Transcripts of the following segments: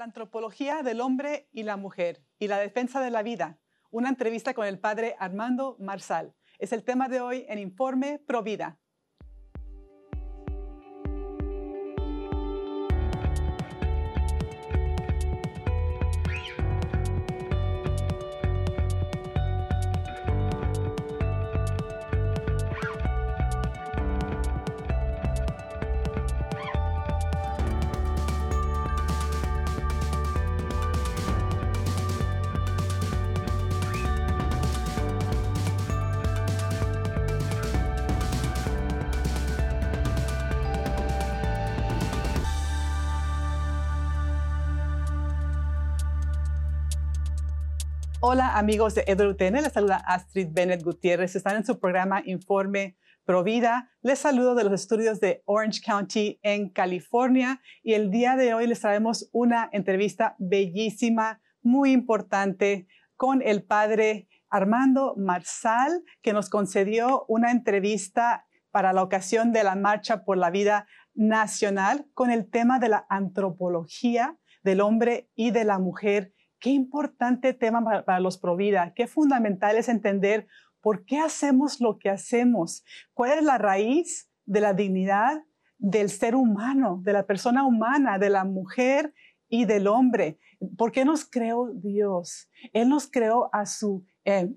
La antropología del hombre y la mujer y la defensa de la vida. Una entrevista con el padre Armando Marsal. Es el tema de hoy en Informe Pro amigos de EWTN, les saluda Astrid Bennett Gutiérrez. Están en su programa Informe Provida. Les saludo de los estudios de Orange County en California y el día de hoy les traemos una entrevista bellísima, muy importante con el padre Armando Marsal, que nos concedió una entrevista para la ocasión de la Marcha por la Vida Nacional con el tema de la antropología del hombre y de la mujer Qué importante tema para, los Provida, qué fundamental es entender por qué hacemos lo que hacemos, cuál es la raíz de la dignidad del ser humano, de la persona humana, de la mujer y del hombre. ¿Por qué nos creó Dios? Él nos creó a su eh,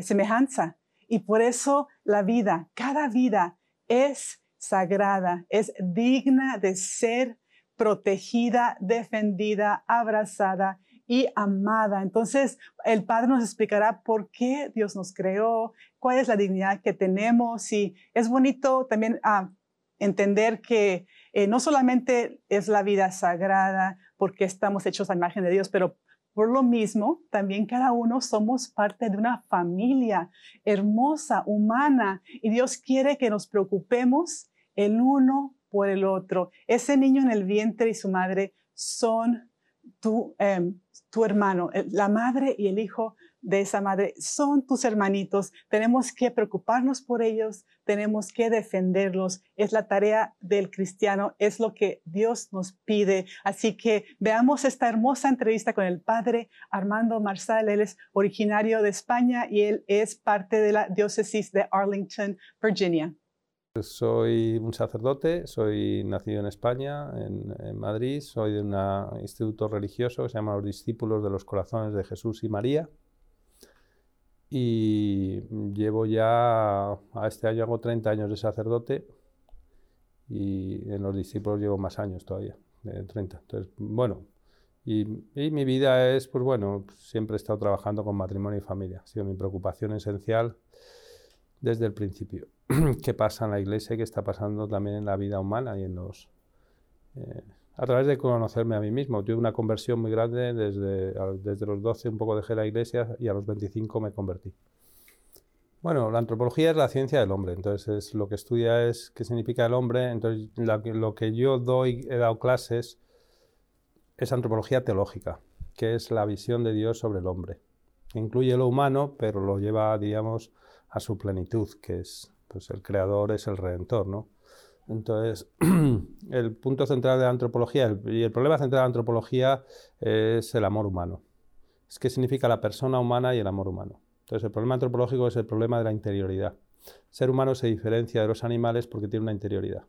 semejanza y por eso la vida, cada vida es sagrada, es digna de ser protegida, defendida, abrazada y amada. Entonces, el Padre nos explicará por qué Dios nos creó, cuál es la dignidad que tenemos y es bonito también ah, entender que eh, no solamente es la vida sagrada porque estamos hechos a imagen de Dios, pero por lo mismo, también cada uno somos parte de una familia hermosa, humana, y Dios quiere que nos preocupemos el uno por el otro. Ese niño en el vientre y su madre son tu, em, tu hermano, la madre y el hijo de esa madre son tus hermanitos. Tenemos que preocuparnos por ellos, tenemos que defenderlos. Es la tarea del cristiano, es lo que Dios nos pide. Así que veamos esta hermosa entrevista con el padre Armando Marsal. Él es originario de España y él es parte de la diócesis de Arlington, Virginia. Soy un sacerdote, soy nacido en España, en, Madrid, soy de un instituto religioso que se llama Los Discípulos de los Corazones de Jesús y María. Y llevo ya, a este año hago 30 años de sacerdote y en los discípulos llevo más años todavía, de 30. Entonces, bueno, y, y, mi vida es, pues bueno, siempre he estado trabajando con matrimonio y familia. Ha sido mi preocupación esencial desde el principio. qué pasa en la iglesia y qué está pasando también en la vida humana y en los... Eh, a través de conocerme a mí mismo. Tuve una conversión muy grande desde, desde los 12, un poco dejé la iglesia y a los 25 me convertí. Bueno, la antropología es la ciencia del hombre, entonces lo que estudia es qué significa el hombre, entonces lo que yo doy, he dado clases, es antropología teológica, que es la visión de Dios sobre el hombre. Incluye lo humano, pero lo lleva, digamos, a su plenitud, que es pues el creador es el redentor, ¿no? Entonces, el punto central de la antropología y el problema central de la antropología es el amor humano. Es qué significa la persona humana y el amor humano. Entonces, el problema antropológico es el problema de la interioridad. El ser humano se diferencia de los animales porque tiene una interioridad.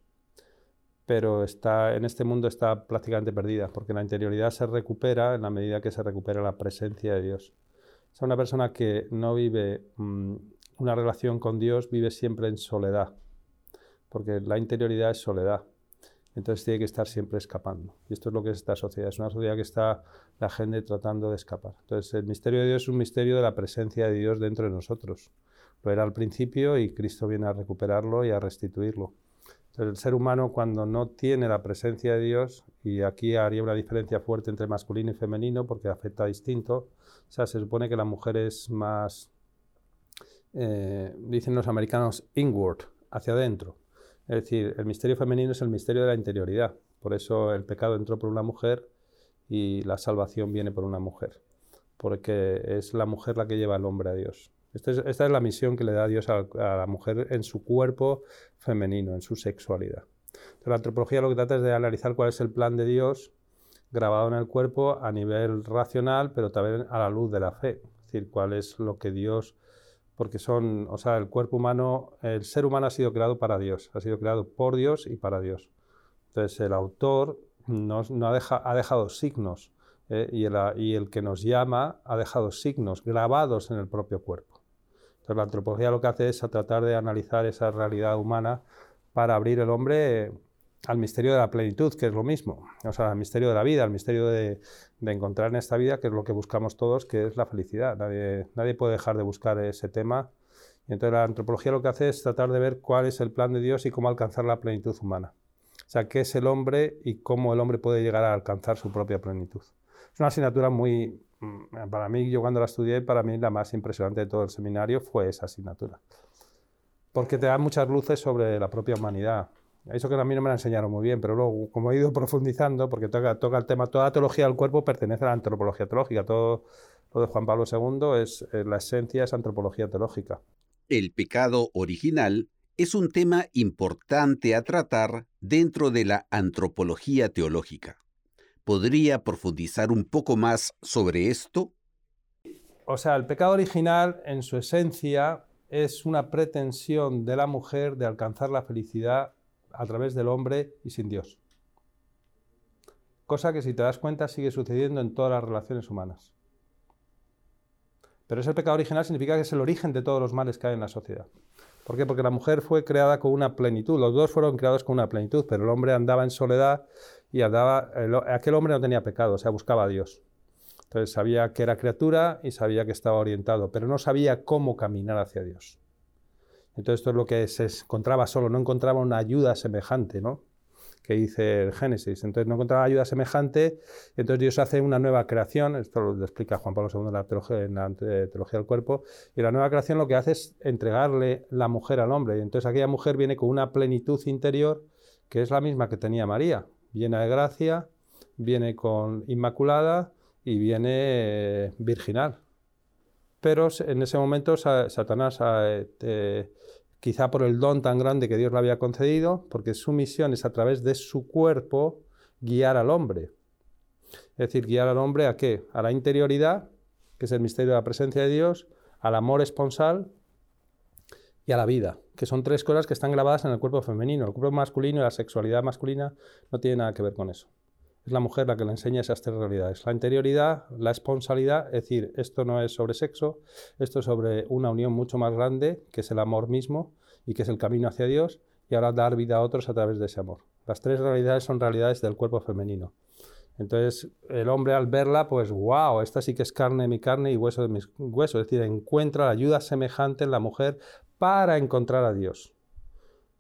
Pero está, en este mundo está prácticamente perdida, porque la interioridad se recupera en la medida que se recupera la presencia de Dios. O una persona que no vive mm, una relación con Dios vive siempre en soledad, porque la interioridad es soledad. Entonces tiene que estar siempre escapando. Y esto es lo que es esta sociedad. Es una sociedad que está la gente tratando de escapar. Entonces el misterio de Dios es un misterio de la presencia de Dios dentro de nosotros. Lo era al principio y Cristo viene a recuperarlo y a restituirlo. Entonces el ser humano cuando no tiene la presencia de Dios, y aquí haría una diferencia fuerte entre masculino y femenino porque afecta distinto, o sea, se supone que la mujer es más eh, dicen los americanos, inward, hacia adentro. Es decir, el misterio femenino es el misterio de la interioridad. Por eso el pecado entró por una mujer y la salvación viene por una mujer. Porque es la mujer la que lleva al hombre a Dios. Esta es, la misión que le da Dios a, la mujer en su cuerpo femenino, en su sexualidad. la antropología lo que trata es de analizar cuál es el plan de Dios grabado en el cuerpo a nivel racional, pero también a la luz de la fe. Es decir, cuál es lo que Dios, porque son, o sea, el cuerpo humano, el ser humano ha sido creado para Dios, ha sido creado por Dios y para Dios. Entonces el autor no ha, dejado signos eh, y, el, y el que nos llama ha dejado signos grabados en el propio cuerpo. Entonces la antropología lo que hace es tratar de analizar esa realidad humana para abrir el hombre al misterio de la plenitud, que es lo mismo, o sea, al misterio de la vida, al misterio de, encontrar en esta vida, que es lo que buscamos todos, que es la felicidad. Nadie, nadie puede dejar de buscar ese tema. Y entonces la antropología lo que hace es tratar de ver cuál es el plan de Dios y cómo alcanzar la plenitud humana. O sea, qué es el hombre y cómo el hombre puede llegar a alcanzar su propia plenitud. Es una asignatura muy, mm, para mí, yo cuando la estudié, para mí la más impresionante de todo el seminario fue esa asignatura. Porque te da muchas luces sobre la propia humanidad, eso que a mí no me lo enseñaron muy bien, pero luego, como he ido profundizando, porque toca, toca el tema, toda la teología del cuerpo pertenece a la antropología teológica. Todo lo de Juan Pablo II es, eh, la esencia es antropología teológica. El pecado original es un tema importante a tratar dentro de la antropología teológica. ¿Podría profundizar un poco más sobre esto? O sea, el pecado original en su esencia es una pretensión de la mujer de alcanzar la felicidad a través del hombre y sin Dios. Cosa que si te das cuenta sigue sucediendo en todas las relaciones humanas. Pero ese pecado original significa que es el origen de todos los males que hay en la sociedad. ¿Por qué? Porque la mujer fue creada con una plenitud, los dos fueron creados con una plenitud, pero el hombre andaba en soledad y andaba, aquel hombre no tenía pecado, o sea, buscaba a Dios. Entonces sabía que era criatura y sabía que estaba orientado, pero no sabía cómo caminar hacia Dios. Entonces esto es lo que se encontraba solo, no encontraba una ayuda semejante, ¿no? que dice el Génesis. Entonces no encontraba ayuda semejante, entonces Dios hace una nueva creación, esto lo explica Juan Pablo II en la, teología, del cuerpo, y la nueva creación lo que hace es entregarle la mujer al hombre. Entonces aquella mujer viene con una plenitud interior que es la misma que tenía María, llena de gracia, viene con inmaculada y viene eh, virginal. Pero en ese momento Satanás eh, quizá por el don tan grande que Dios le había concedido, porque su misión es a través de su cuerpo guiar al hombre. Es decir, guiar al hombre a qué? A la interioridad, que es el misterio de la presencia de Dios, al amor esponsal y a la vida, que son tres cosas que están grabadas en el cuerpo femenino. El cuerpo masculino y la sexualidad masculina no tienen nada que ver con eso. Es la mujer la que le enseña esas tres realidades. La interioridad, la esponsalidad, es decir, esto no es sobre sexo, esto es sobre una unión mucho más grande, que es el amor mismo y que es el camino hacia Dios, y ahora dar vida a otros a través de ese amor. Las tres realidades son realidades del cuerpo femenino. Entonces, el hombre al verla, pues, wow, esta sí que es carne de mi carne y hueso de mis huesos. Es decir, encuentra la ayuda semejante en la mujer para encontrar a Dios.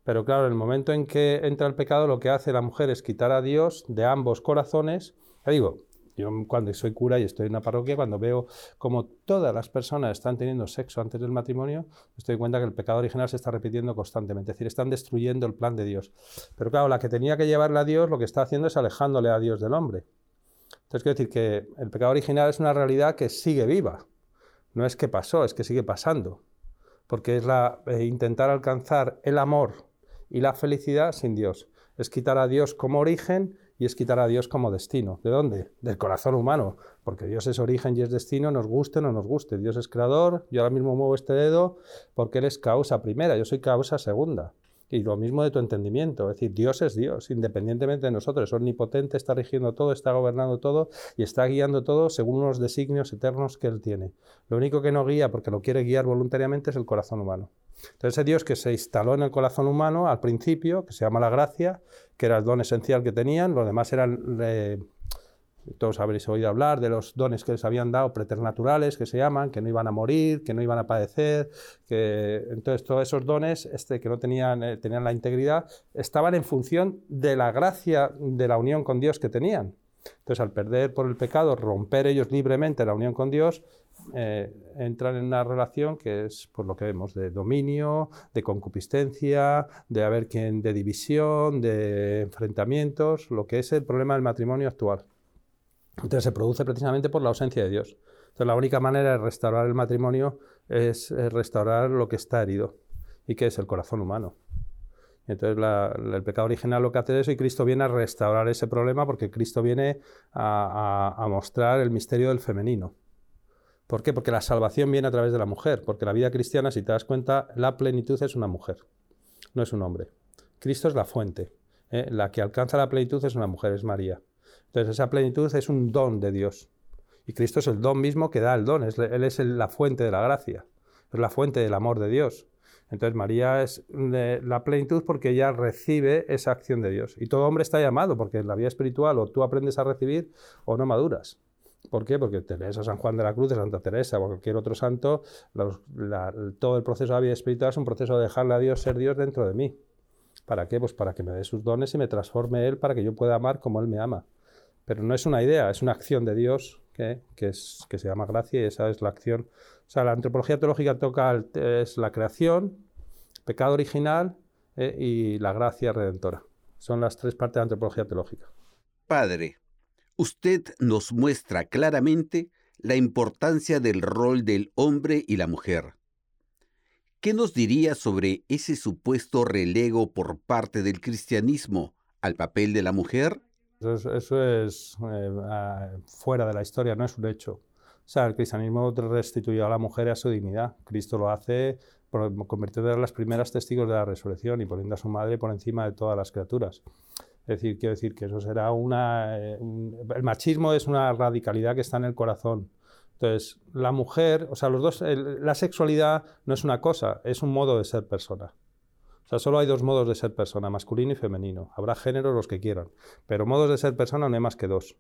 Pero claro, en el momento en que entra el pecado, lo que hace la mujer es quitar a Dios de ambos corazones. Ya digo, yo cuando soy cura y estoy en una parroquia, cuando veo como todas las personas están teniendo sexo antes del matrimonio, me estoy cuenta que el pecado original se está repitiendo constantemente. Es decir, están destruyendo el plan de Dios. Pero claro, la que tenía que llevarle a Dios, lo que está haciendo es alejándole a Dios del hombre. Entonces quiero decir que el pecado original es una realidad que sigue viva. No es que pasó, es que sigue pasando. Porque es la, eh, intentar alcanzar el amor y la felicidad sin Dios. Es quitar a Dios como origen y es quitar a Dios como destino. ¿De dónde? Del corazón humano, porque Dios es origen y es destino, nos guste o no nos guste. Dios es creador, yo ahora mismo muevo este dedo porque Él es causa primera, yo soy causa segunda. Y lo mismo de tu entendimiento, es decir, Dios es Dios, independientemente de nosotros, es omnipotente, está rigiendo todo, está gobernando todo y está guiando todo según unos designios eternos que Él tiene. Lo único que no guía, porque lo quiere guiar voluntariamente, es el corazón humano. Entonces ese Dios que se instaló en el corazón humano al principio, que se llama la gracia, que era el don esencial que tenían, los demás eran, eh, todos habréis oído hablar de los dones que les habían dado preternaturales, que se llaman, que no iban a morir, que no iban a padecer, que entonces todos esos dones este, que no tenían, eh, tenían la integridad, estaban en función de la gracia de la unión con Dios que tenían. Entonces, al perder por el pecado, romper ellos libremente la unión con Dios, eh, entran en una relación que es, por lo que vemos, de dominio, de concupiscencia, de haber quien, de división, de enfrentamientos, lo que es el problema del matrimonio actual. Entonces se produce precisamente por la ausencia de Dios. Entonces la única manera de restaurar el matrimonio es restaurar lo que está herido y que es el corazón humano. Entonces el pecado original lo que hace es eso y Cristo viene a restaurar ese problema porque Cristo viene a, mostrar el misterio del femenino. ¿Por qué? Porque la salvación viene a través de la mujer, porque la vida cristiana, si te das cuenta, la plenitud es una mujer, no es un hombre. Cristo es la fuente, ¿eh? la que alcanza la plenitud es una mujer, es María. Entonces esa plenitud es un don de Dios. Y Cristo es el don mismo que da el don, Él es la fuente de la gracia, es la fuente del amor de Dios. Entonces María es la plenitud porque ella recibe esa acción de Dios. Y todo hombre está llamado, porque en la vida espiritual o tú aprendes a recibir o no maduras. ¿Por qué? Porque te lees a San Juan de la Cruz, Santa Teresa o cualquier otro santo, todo el proceso de la vida espiritual es un proceso de dejarle a Dios ser Dios dentro de mí. ¿Para qué? Pues para que me dé sus dones y me transforme Él para que yo pueda amar como Él me ama. Pero no es una idea, es una acción de Dios que, que se llama gracia y esa es la acción o sea, la antropología teológica toca es la creación, pecado original eh, y la gracia redentora. Son las tres partes de la antropología teológica. Padre, usted nos muestra claramente la importancia del rol del hombre y la mujer. ¿Qué nos diría sobre ese supuesto relego por parte del cristianismo al papel de la mujer? Eso, es eh, ah, fuera de la historia, no es un hecho. O sea, el cristianismo restituyó a la mujer a su dignidad. Cristo lo hace convirtiendo en las primeras testigos de la resurrección y poniendo a su madre por encima de todas las criaturas. Es decir, quiero decir que eso será una... Eh, el machismo es una radicalidad que está en el corazón. Entonces, la mujer, o sea, los dos, la sexualidad no es una cosa, es un modo de ser persona. O sea, solo hay dos modos de ser persona, masculino y femenino. Habrá géneros los que quieran, pero modos de ser persona no hay más que dos.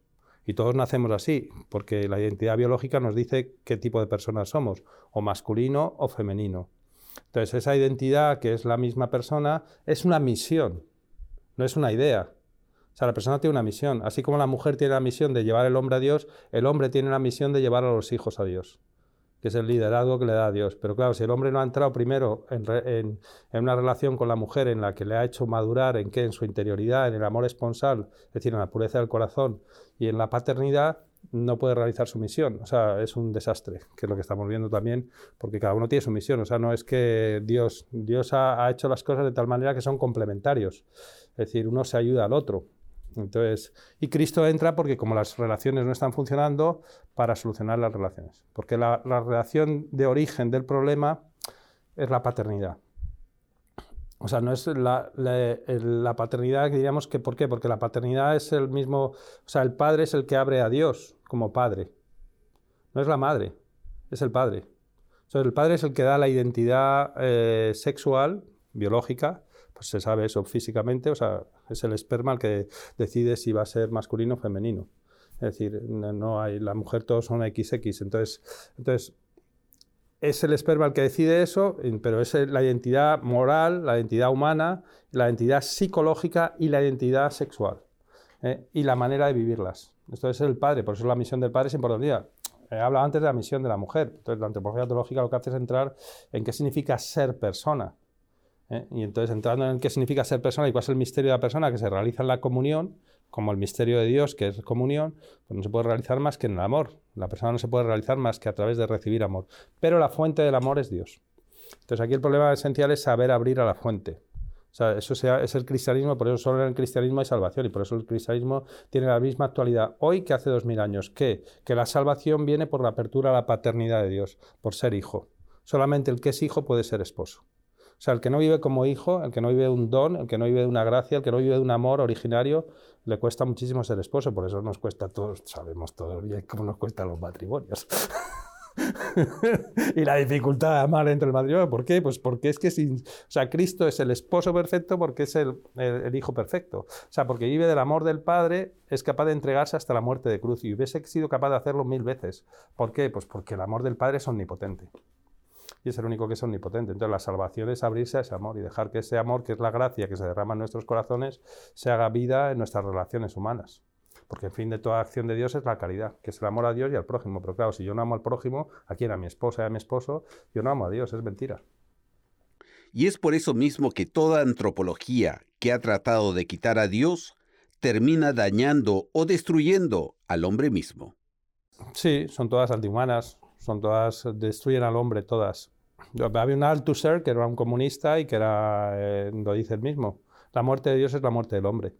Y todos nacemos así, porque la identidad biológica nos dice qué tipo de personas somos, o masculino o femenino. Entonces, esa identidad, que es la misma persona, es una misión, no es una idea. O sea, la persona tiene una misión. Así como la mujer tiene la misión de llevar el hombre a Dios, el hombre tiene la misión de llevar a los hijos a Dios que es el liderazgo que le da a Dios. Pero claro, si el hombre no ha entrado primero en, una relación con la mujer en la que le ha hecho madurar en qué, en su interioridad, en el amor esponsal, es decir, en la pureza del corazón y en la paternidad, no puede realizar su misión. O sea, es un desastre, que es lo que estamos viendo también, porque cada uno tiene su misión. O sea, no es que Dios, Dios ha, hecho las cosas de tal manera que son complementarios. Es decir, uno se ayuda al otro. Entonces, y Cristo entra porque como las relaciones no están funcionando, para solucionar las relaciones. Porque la, relación de origen del problema es la paternidad. O sea, no es la, paternidad diríamos que, ¿por qué? Porque la paternidad es el mismo, o sea, el padre es el que abre a Dios como padre. No es la madre, es el padre. O sea, el padre es el que da la identidad eh, sexual, biológica, pues se sabe eso físicamente, o sea, es el esperma el que decide si va a ser masculino o femenino. Es decir, no hay, la mujer todos son XX. Entonces, entonces es el esperma el que decide eso, pero es la identidad moral, la identidad humana, la identidad psicológica y la identidad sexual. ¿eh? Y la manera de vivirlas. Esto es el padre, por eso la misión del padre es importante. He hablado antes de la misión de la mujer. Entonces, la antropología teológica lo que hace es entrar en qué significa ser persona. ¿eh? Y entonces, entrando en qué significa ser persona y cuál es el misterio de la persona que se realiza en la comunión, como el misterio de Dios, que es comunión, pues no se puede realizar más que en el amor. La persona no se puede realizar más que a través de recibir amor. Pero la fuente del amor es Dios. Entonces, aquí el problema esencial es saber abrir a la fuente. O sea, eso es el cristianismo, por eso solo en el cristianismo hay salvación y por eso el cristianismo tiene la misma actualidad hoy que hace dos mil años. ¿Qué? Que la salvación viene por la apertura a la paternidad de Dios, por ser hijo. Solamente el que es hijo puede ser esposo. O sea, el que no vive como hijo, el que no vive de un don, el que no vive de una gracia, el que no vive de un amor originario, le cuesta muchísimo ser esposo. Por eso nos cuesta todos, sabemos todos bien cómo nos cuestan los matrimonios. y la dificultad de amar dentro del matrimonio. ¿Por qué? Pues porque es que sin, o sea, Cristo es el esposo perfecto porque es el, el, hijo perfecto. O sea, porque vive del amor del Padre, es capaz de entregarse hasta la muerte de cruz y hubiese sido capaz de hacerlo mil veces. ¿Por qué? Pues porque el amor del Padre es omnipotente y es el único que es omnipotente. Entonces la salvación es abrirse a ese amor y dejar que ese amor, que es la gracia que se derrama en nuestros corazones, se haga vida en nuestras relaciones humanas. Porque el fin de toda acción de Dios es la caridad, que es el amor a Dios y al prójimo. Pero claro, si yo no amo al prójimo, a quien a mi esposa y a mi esposo, yo no amo a Dios, es mentira. Y es por eso mismo que toda antropología que ha tratado de quitar a Dios termina dañando o destruyendo al hombre mismo. Sí, son todas antihumanas, son todas, destruyen al hombre todas. Había un Althusser que era un comunista y que era, eh, lo dice el mismo, la muerte de Dios es la muerte del hombre.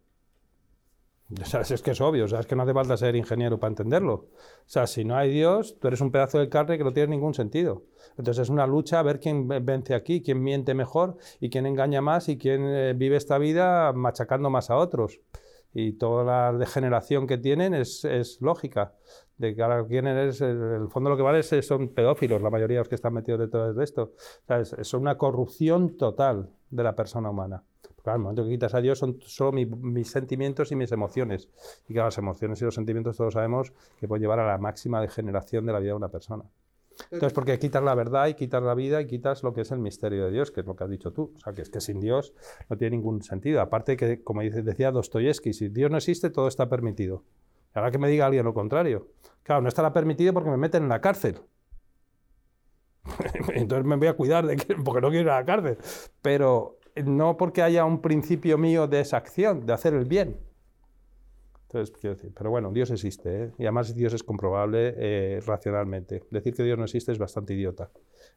O es que es obvio, o es que no hace falta ser ingeniero para entenderlo. O sea, si no hay Dios, tú eres un pedazo de carne que no tiene ningún sentido. Entonces es una lucha a ver quién vence aquí, quién miente mejor y quién engaña más y quién eh, vive esta vida machacando más a otros. Y toda la degeneración que tienen es, es lógica. De que ahora quién eres, el fondo lo que vale son pedófilos, la mayoría de los que están metidos detrás de esto. O es, una corrupción total de la persona humana. Claro, el momento que quitas a Dios son solo mis sentimientos y mis emociones. Y claro, las emociones y los sentimientos todos sabemos que pueden llevar a la máxima degeneración de la vida de una persona. Entonces, porque quitas la verdad y quitas la vida y quitas lo que es el misterio de Dios, que es lo que has dicho tú. O sea, que es que sin Dios no tiene ningún sentido. Aparte que, como decía Dostoyevsky, si Dios no existe, todo está permitido. Y ahora que me diga alguien lo contrario. Claro, no estará permitido porque me meten en la cárcel. Entonces me voy a cuidar de que, porque no quiero ir a la cárcel. Pero no porque haya un principio mío de esa acción, de hacer el bien. Entonces, quiero decir, pero bueno, Dios existe, ¿eh? y además Dios es comprobable eh, racionalmente. Decir que Dios no existe es bastante idiota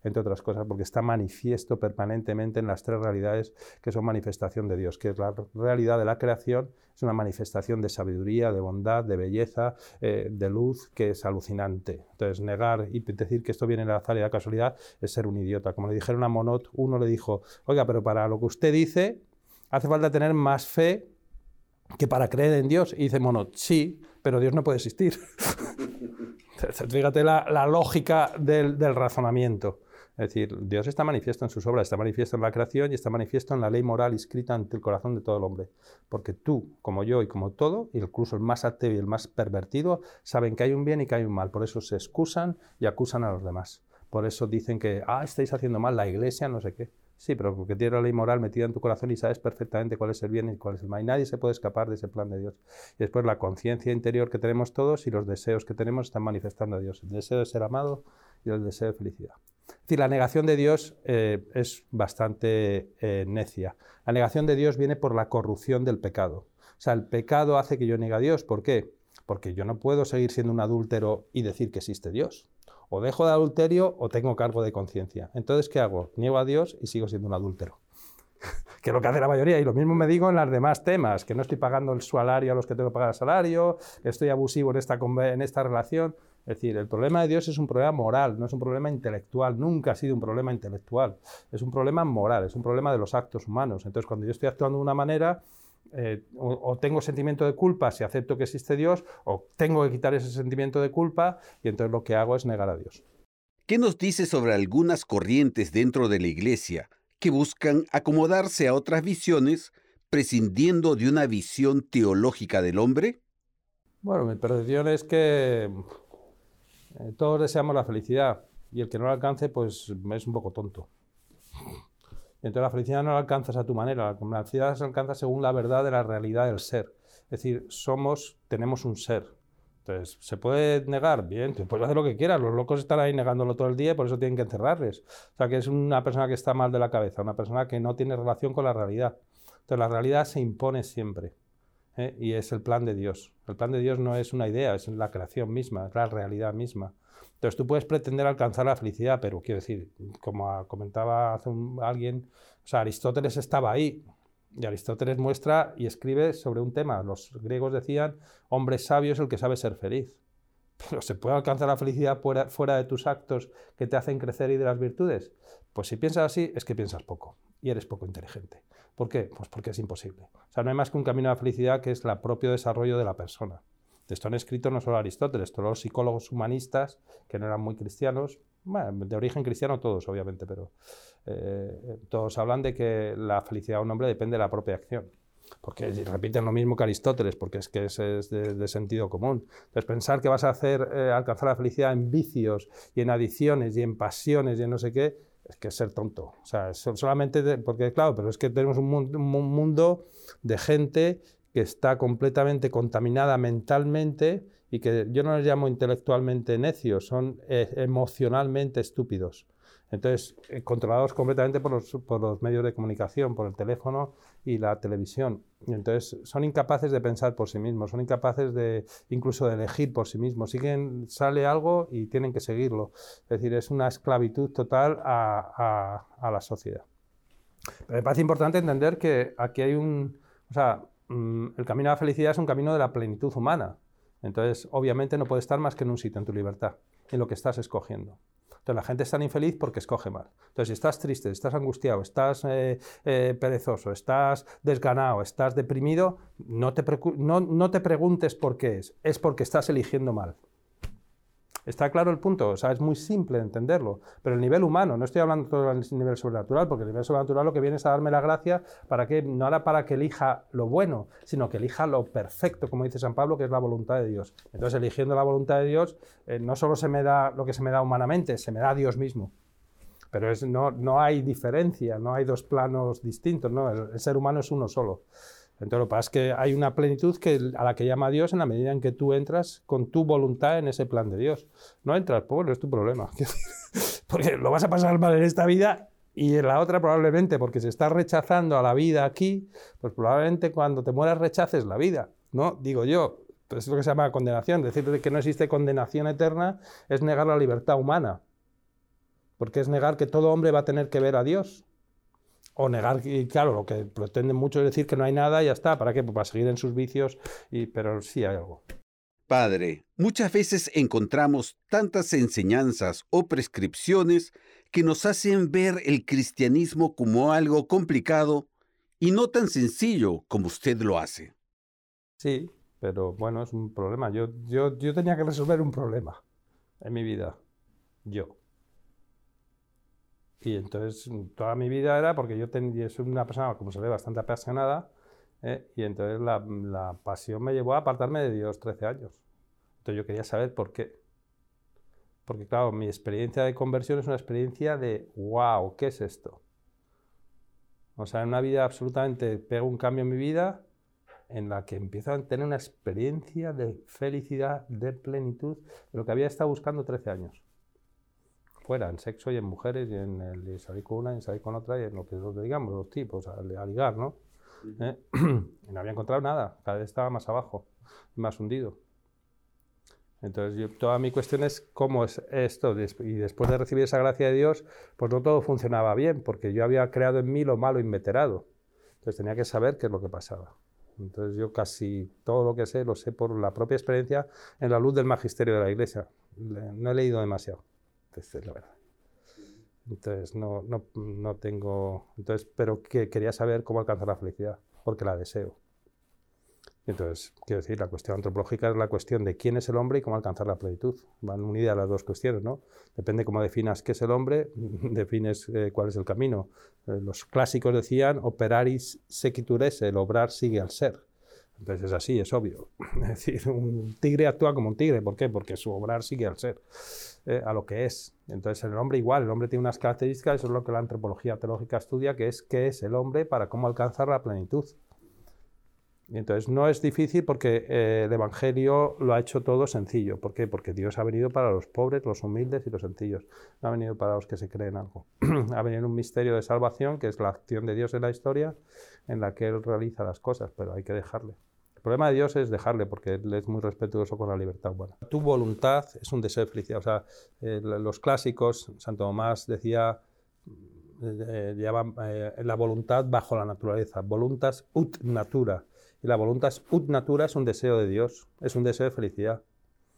entre otras cosas, porque está manifiesto permanentemente en las tres realidades que son manifestación de Dios, que es la realidad de la creación, es una manifestación de sabiduría, de bondad, de belleza, eh, de luz, que es alucinante. Entonces, negar y decir que esto viene de la azar y de la casualidad es ser un idiota. Como le dijeron a Monod, uno le dijo, oiga, pero para lo que usted dice, hace falta tener más fe que para creer en Dios. Y dice Monod, sí, pero Dios no puede existir. Fíjate la, lógica del razonamiento. Es decir, Dios está manifiesto en sus obras, está manifiesto en la creación y está manifiesto en la ley moral escrita ante el corazón de todo el hombre. Porque tú, como yo y como todo, incluso el más ateo y el más pervertido, saben que hay un bien y que hay un mal. Por eso se excusan y acusan a los demás. Por eso dicen que, ah, estáis haciendo mal la iglesia, no sé qué. Sí, pero porque tienes la ley moral metida en tu corazón y sabes perfectamente cuál es el bien y cuál es el mal. Y nadie se puede escapar de ese plan de Dios. Y después la conciencia interior que tenemos todos y los deseos que tenemos están manifestando a Dios. El deseo de ser amado y el deseo de felicidad. Es decir, la negación de Dios eh, es bastante eh, necia. La negación de Dios viene por la corrupción del pecado. O sea, el pecado hace que yo niegue a Dios. ¿Por qué? Porque yo no puedo seguir siendo un adúltero y decir que existe Dios. O dejo de adulterio o tengo cargo de conciencia. Entonces, ¿qué hago? Niego a Dios y sigo siendo un adúltero. que es lo que hace la mayoría. Y lo mismo me digo en los demás temas, que no estoy pagando el salario a los que tengo que pagar el salario, estoy abusivo en esta, en esta relación. Es decir, el problema de Dios es un problema moral, no es un problema intelectual, nunca ha sido un problema intelectual, es un problema moral, es un problema de los actos humanos. Entonces, cuando yo estoy actuando de una manera, eh, o, tengo sentimiento de culpa si acepto que existe Dios, o tengo que quitar ese sentimiento de culpa, y entonces lo que hago es negar a Dios. ¿Qué nos dice sobre algunas corrientes dentro de la Iglesia que buscan acomodarse a otras visiones, prescindiendo de una visión teológica del hombre? Bueno, mi percepción es que eh, todos deseamos la felicidad y el que no la alcance, pues es un poco tonto. Entonces la felicidad no la alcanzas a tu manera, la felicidad se alcanza según la verdad de la realidad del ser. Es decir, somos, tenemos un ser. Entonces, ¿se puede negar? Bien, tú puedes hacer lo que quieras. Los locos están ahí negándolo todo el día y por eso tienen que encerrarles. O sea, que es una persona que está mal de la cabeza, una persona que no tiene relación con la realidad. Entonces, la realidad se impone siempre. ¿Eh? y es el plan de Dios. El plan de Dios no es una idea, es la creación misma, es la realidad misma. Entonces tú puedes pretender alcanzar la felicidad, pero quiero decir, como comentaba hace alguien, o sea, Aristóteles estaba ahí. Y Aristóteles muestra y escribe sobre un tema. Los griegos decían, hombre sabio es el que sabe ser feliz. Pero ¿se puede alcanzar la felicidad fuera de tus actos que te hacen crecer y de las virtudes? Pues si piensas así, es que piensas poco y eres poco inteligente. ¿Por qué? Pues porque es imposible. O sea, no hay más que un camino a la felicidad que es el propio desarrollo de la persona. De esto han escrito no solo Aristóteles, todos los psicólogos humanistas que no eran muy cristianos, de origen cristiano todos, obviamente, pero eh, todos hablan de que la felicidad de un hombre depende de la propia acción. Porque repiten lo mismo que Aristóteles, porque es que es, es de, sentido común. Entonces, pensar que vas a hacer eh, alcanzar la felicidad en vicios y en adicciones y en pasiones y en no sé qué, es que es ser tonto. O sea, solamente, porque claro, pero es que tenemos un, mundo de gente que está completamente contaminada mentalmente y que yo no les llamo intelectualmente necios, son eh, emocionalmente estúpidos. Entonces, eh, controlados completamente por los, por los, medios de comunicación, por el teléfono y la televisión. entonces, son incapaces de pensar por sí mismos, son incapaces de incluso de elegir por sí mismos. Siguen, sale algo y tienen que seguirlo. Es decir, es una esclavitud total a, a, a la sociedad. Pero me parece importante entender que aquí hay un... O sea, mm, el camino a la felicidad es un camino de la plenitud humana. Entonces, obviamente no puede estar más que en un sitio, en tu libertad, en lo que estás escogiendo. Entonces la gente es tan infeliz porque escoge mal. Entonces si estás triste, estás angustiado, estás eh, eh, perezoso, estás desganado, estás deprimido, no te, no, no te preguntes por qué es, es porque estás eligiendo mal. ¿Está claro el punto? O sea, es muy simple entenderlo. Pero el nivel humano, no estoy hablando todo el nivel sobrenatural, porque el nivel sobrenatural lo que viene es a darme la gracia para que, no era para que elija lo bueno, sino que elija lo perfecto, como dice San Pablo, que es la voluntad de Dios. Entonces, eligiendo la voluntad de Dios, eh, no solo se me da lo que se me da humanamente, se me da Dios mismo. Pero es, no, no hay diferencia, no hay dos planos distintos, ¿no? el ser humano es uno solo. Entonces lo que pasa es que hay una plenitud que, a la que llama Dios en la medida en que tú entras con tu voluntad en ese plan de Dios. No entras, pues es tu problema. Porque lo vas a pasar mal en esta vida y en la otra probablemente, porque si estás rechazando a la vida aquí, pues probablemente cuando te mueras rechaces la vida, ¿no? Digo yo, pues es lo que se llama condenación. Decir que no existe condenación eterna es negar la libertad humana, porque es negar que todo hombre va a tener que ver a Dios. O negar, y claro, lo que pretenden mucho es decir que no hay nada y ya está. ¿Para qué? Pues para seguir en sus vicios, y, pero sí hay algo. Padre, muchas veces encontramos tantas enseñanzas o prescripciones que nos hacen ver el cristianismo como algo complicado y no tan sencillo como usted lo hace. Sí, pero bueno, es un problema. Yo, yo, yo tenía que resolver un problema en mi vida. Yo. Y entonces toda mi vida era porque yo soy una persona, como se ve, bastante apasionada, ¿eh? y entonces la, la, pasión me llevó a apartarme de Dios 13 años. Entonces yo quería saber por qué. Porque claro, mi experiencia de conversión es una experiencia de, wow, ¿qué es esto? O sea, en una vida absolutamente pego un cambio en mi vida en la que empiezo a tener una experiencia de felicidad, de plenitud, lo que había estado buscando 13 años fuera, en sexo y en mujeres, y en el salir con una y salir con otra, y en lo que digamos, los tipos, a, ligar, ¿no? ¿Eh? y no había encontrado nada, cada vez estaba más abajo, más hundido. Entonces, yo, toda mi cuestión es cómo es esto, y después de recibir esa gracia de Dios, pues no todo funcionaba bien, porque yo había creado en mí lo malo inveterado. Entonces tenía que saber qué es lo que pasaba. Entonces yo casi todo lo que sé lo sé por la propia experiencia en la luz del magisterio de la Iglesia. No he leído demasiado es la verdad. Entonces, no, no, no tengo. Entonces, pero que quería saber cómo alcanzar la felicidad, porque la deseo. Entonces, quiero decir, la cuestión antropológica es la cuestión de quién es el hombre y cómo alcanzar la plenitud. Van unidas las dos cuestiones, ¿no? Depende cómo definas qué es el hombre, defines eh, cuál es el camino. Eh, los clásicos decían, operaris sequitur el obrar sigue al ser. Entonces es así, es obvio. Es decir, un tigre actúa como un tigre. ¿Por qué? Porque su obrar sigue al ser, eh, a lo que es. Entonces el hombre igual, el hombre tiene unas características, eso es lo que la antropología teológica estudia, que es qué es el hombre para cómo alcanzar la plenitud. Y entonces no es difícil porque eh, el Evangelio lo ha hecho todo sencillo. ¿Por qué? Porque Dios ha venido para los pobres, los humildes y los sencillos. No ha venido para los que se creen algo. ha venido un misterio de salvación, que es la acción de Dios en la historia, en la que Él realiza las cosas, pero hay que dejarle. Problema de Dios es dejarle, porque Él es muy respetuoso con la libertad humana. Tu voluntad es un deseo de felicidad. O sea, eh, los clásicos, Santo Tomás decía, eh, eh, la voluntad bajo la naturaleza, voluntas ut natura. Y la voluntad ut natura es un deseo de Dios, es un deseo de felicidad.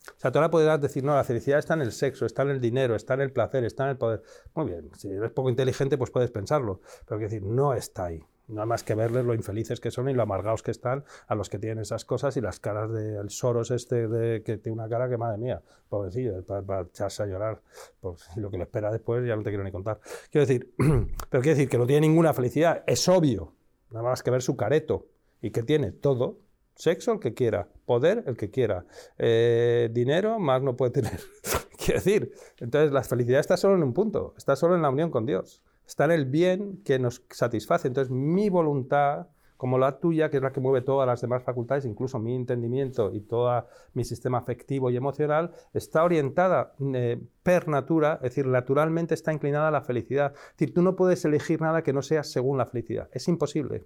O sea, tú ahora podrás decir, no, la felicidad está en el sexo, está en el dinero, está en el placer, está en el poder. Muy bien, si eres poco inteligente, pues puedes pensarlo. Pero quiero decir, no está ahí. Nada más que verles lo infelices que son y lo amargados que están a los que tienen esas cosas y las caras del Soros este de, que tiene una cara que, madre mía, pobrecillo, para, echarse a llorar. Pues, lo que le espera después ya no te quiero ni contar. Quiero decir, pero quiero decir que no tiene ninguna felicidad, es obvio. Nada más que ver su careto y que tiene todo, sexo el que quiera, poder el que quiera, eh, dinero más no puede tener. quiero decir, entonces la felicidad está solo en un punto, está solo en la unión con Dios está en el bien que nos satisface. Entonces, mi voluntad, como la tuya, que es la que mueve todas las demás facultades, incluso mi entendimiento y todo mi sistema afectivo y emocional, está orientada eh, per natura, es decir, naturalmente está inclinada a la felicidad. Es decir, tú no puedes elegir nada que no sea según la felicidad. Es imposible.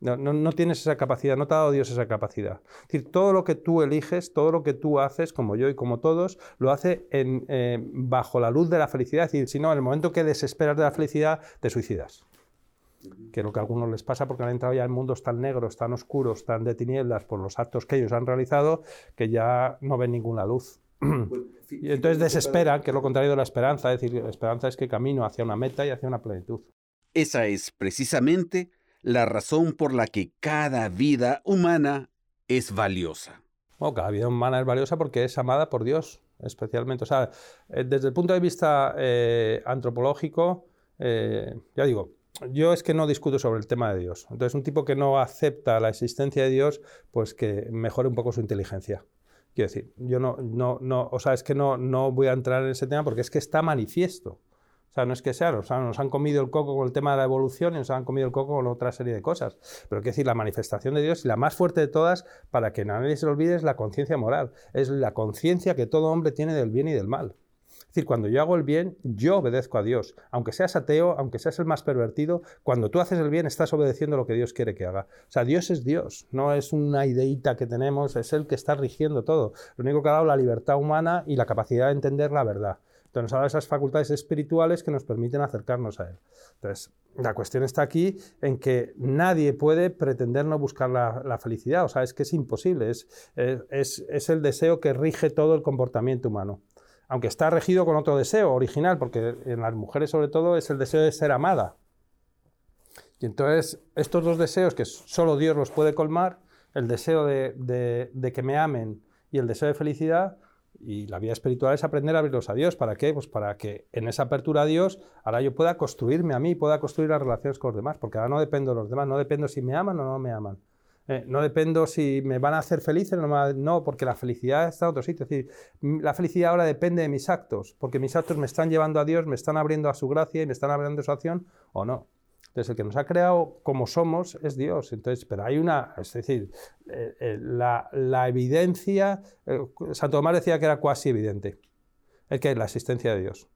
No, tienes esa capacidad, no te ha dado Dios esa capacidad. Es decir, todo lo que tú eliges, todo lo que tú haces, como yo y como todos, lo hace en, eh, bajo la luz de la felicidad. Es decir, si no, en el momento que desesperas de la felicidad, te suicidas. Que es lo que a algunos les pasa porque han entrado ya en mundos tan negros, tan oscuros, tan de tinieblas por los actos que ellos han realizado, que ya no ven ninguna luz. Y entonces desesperan, que es lo contrario de la esperanza. Es decir, la esperanza es que camino hacia una meta y hacia una plenitud. Esa es precisamente la razón por la que cada vida humana es valiosa. cada vida humana es valiosa porque es amada por Dios, especialmente. O sea, eh, desde el punto de vista eh, antropológico, eh, ya digo, yo es que no discuto sobre el tema de Dios. Entonces, un tipo que no acepta la existencia de Dios, pues que mejore un poco su inteligencia. Quiero decir, yo no, no, no, o sea, es que no, no voy a entrar en ese tema porque es que está manifiesto. O sea, no es que sea, nos han comido el coco con el tema de la evolución y nos han comido el coco con otra serie de cosas. Pero que decir, la manifestación de Dios y la más fuerte de todas, para que nadie se lo olvide, es la conciencia moral. Es la conciencia que todo hombre tiene del bien y del mal. Es decir, cuando yo hago el bien, yo obedezco a Dios. Aunque seas ateo, aunque seas el más pervertido, cuando tú haces el bien estás obedeciendo lo que Dios quiere que haga. O sea, Dios es Dios, no es una ideita que tenemos, es el que está rigiendo todo. Lo único que ha dado la libertad humana y la capacidad de entender la verdad. Entonces nos ha esas facultades espirituales que nos permiten acercarnos a Él. Entonces, la cuestión está aquí en que nadie puede pretender no buscar la, felicidad, o sea, es que es imposible, es, es, es, el deseo que rige todo el comportamiento humano. Aunque está regido con otro deseo original, porque en las mujeres sobre todo es el deseo de ser amada. Y entonces estos dos deseos que solo Dios los puede colmar, el deseo de, de, de que me amen y el deseo de felicidad, y la vida espiritual es aprender a abrirlos a Dios. ¿Para qué? Pues para que en esa apertura a Dios, ahora yo pueda construirme a mí, pueda construir las relaciones con los demás, porque ahora no dependo de los demás, no dependo si me aman o no me aman. Eh, no dependo si me van a hacer felices o no, no, porque la felicidad está en otro sitio. Es decir, la felicidad ahora depende de mis actos, porque mis actos me están llevando a Dios, me están abriendo a su gracia y me están abriendo a su acción o no. Entonces, el que nos ha creado como somos es Dios. Entonces, pero hay una, es decir, eh, eh, la, evidencia, eh, Santo Tomás decía que era cuasi evidente, el que es la existencia de Dios.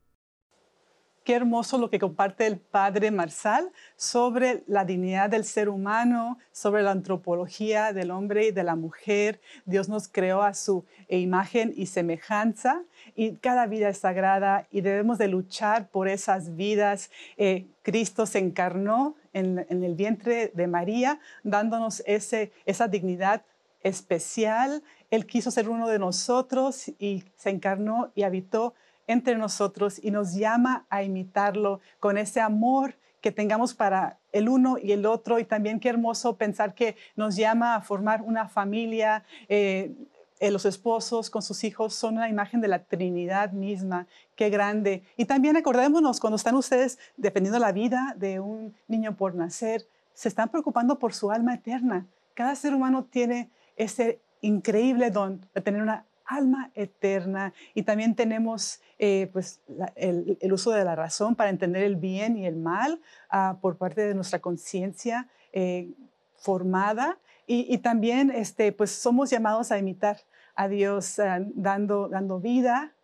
Qué hermoso lo que comparte el padre Marsal sobre la dignidad del ser humano, sobre la antropología del hombre y de la mujer. Dios nos creó a su imagen y semejanza y cada vida es sagrada y debemos de luchar por esas vidas. Eh, Cristo se encarnó en, el vientre de María, dándonos ese, esa dignidad especial. Él quiso ser uno de nosotros y se encarnó y habitó entre nosotros y nos llama a imitarlo con ese amor que tengamos para el uno y el otro. Y también qué hermoso pensar que nos llama a formar una familia. Eh, eh, los esposos con sus hijos son una imagen de la Trinidad misma. Qué grande. Y también acordémonos, cuando están ustedes defendiendo la vida de un niño por nacer, se están preocupando por su alma eterna. Cada ser humano tiene ese increíble don de tener una alma eterna. Y también tenemos eh, pues, el, uso de la razón para entender el bien y el mal ah, por parte de nuestra conciencia eh, formada. Y, también este, pues, somos llamados a imitar a Dios ah, dando, dando vida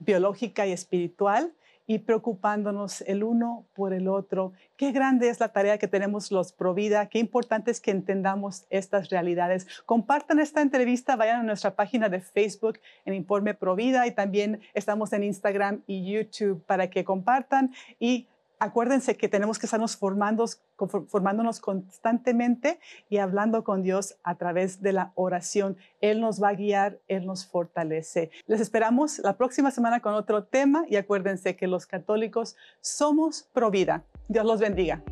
biológica y espiritual y preocupándonos el uno por el otro. Qué grande es la tarea que tenemos los Provida, qué importante es que entendamos estas realidades. Compartan esta entrevista, vayan a nuestra página de Facebook en Informe Provida y también estamos en Instagram y YouTube para que compartan y acuérdense que tenemos que estarnos formándonos constantemente y hablando con Dios a través de la oración. Él nos va a guiar, Él nos fortalece. Les esperamos la próxima semana con otro tema y acuérdense que los católicos somos pro vida. Dios los bendiga.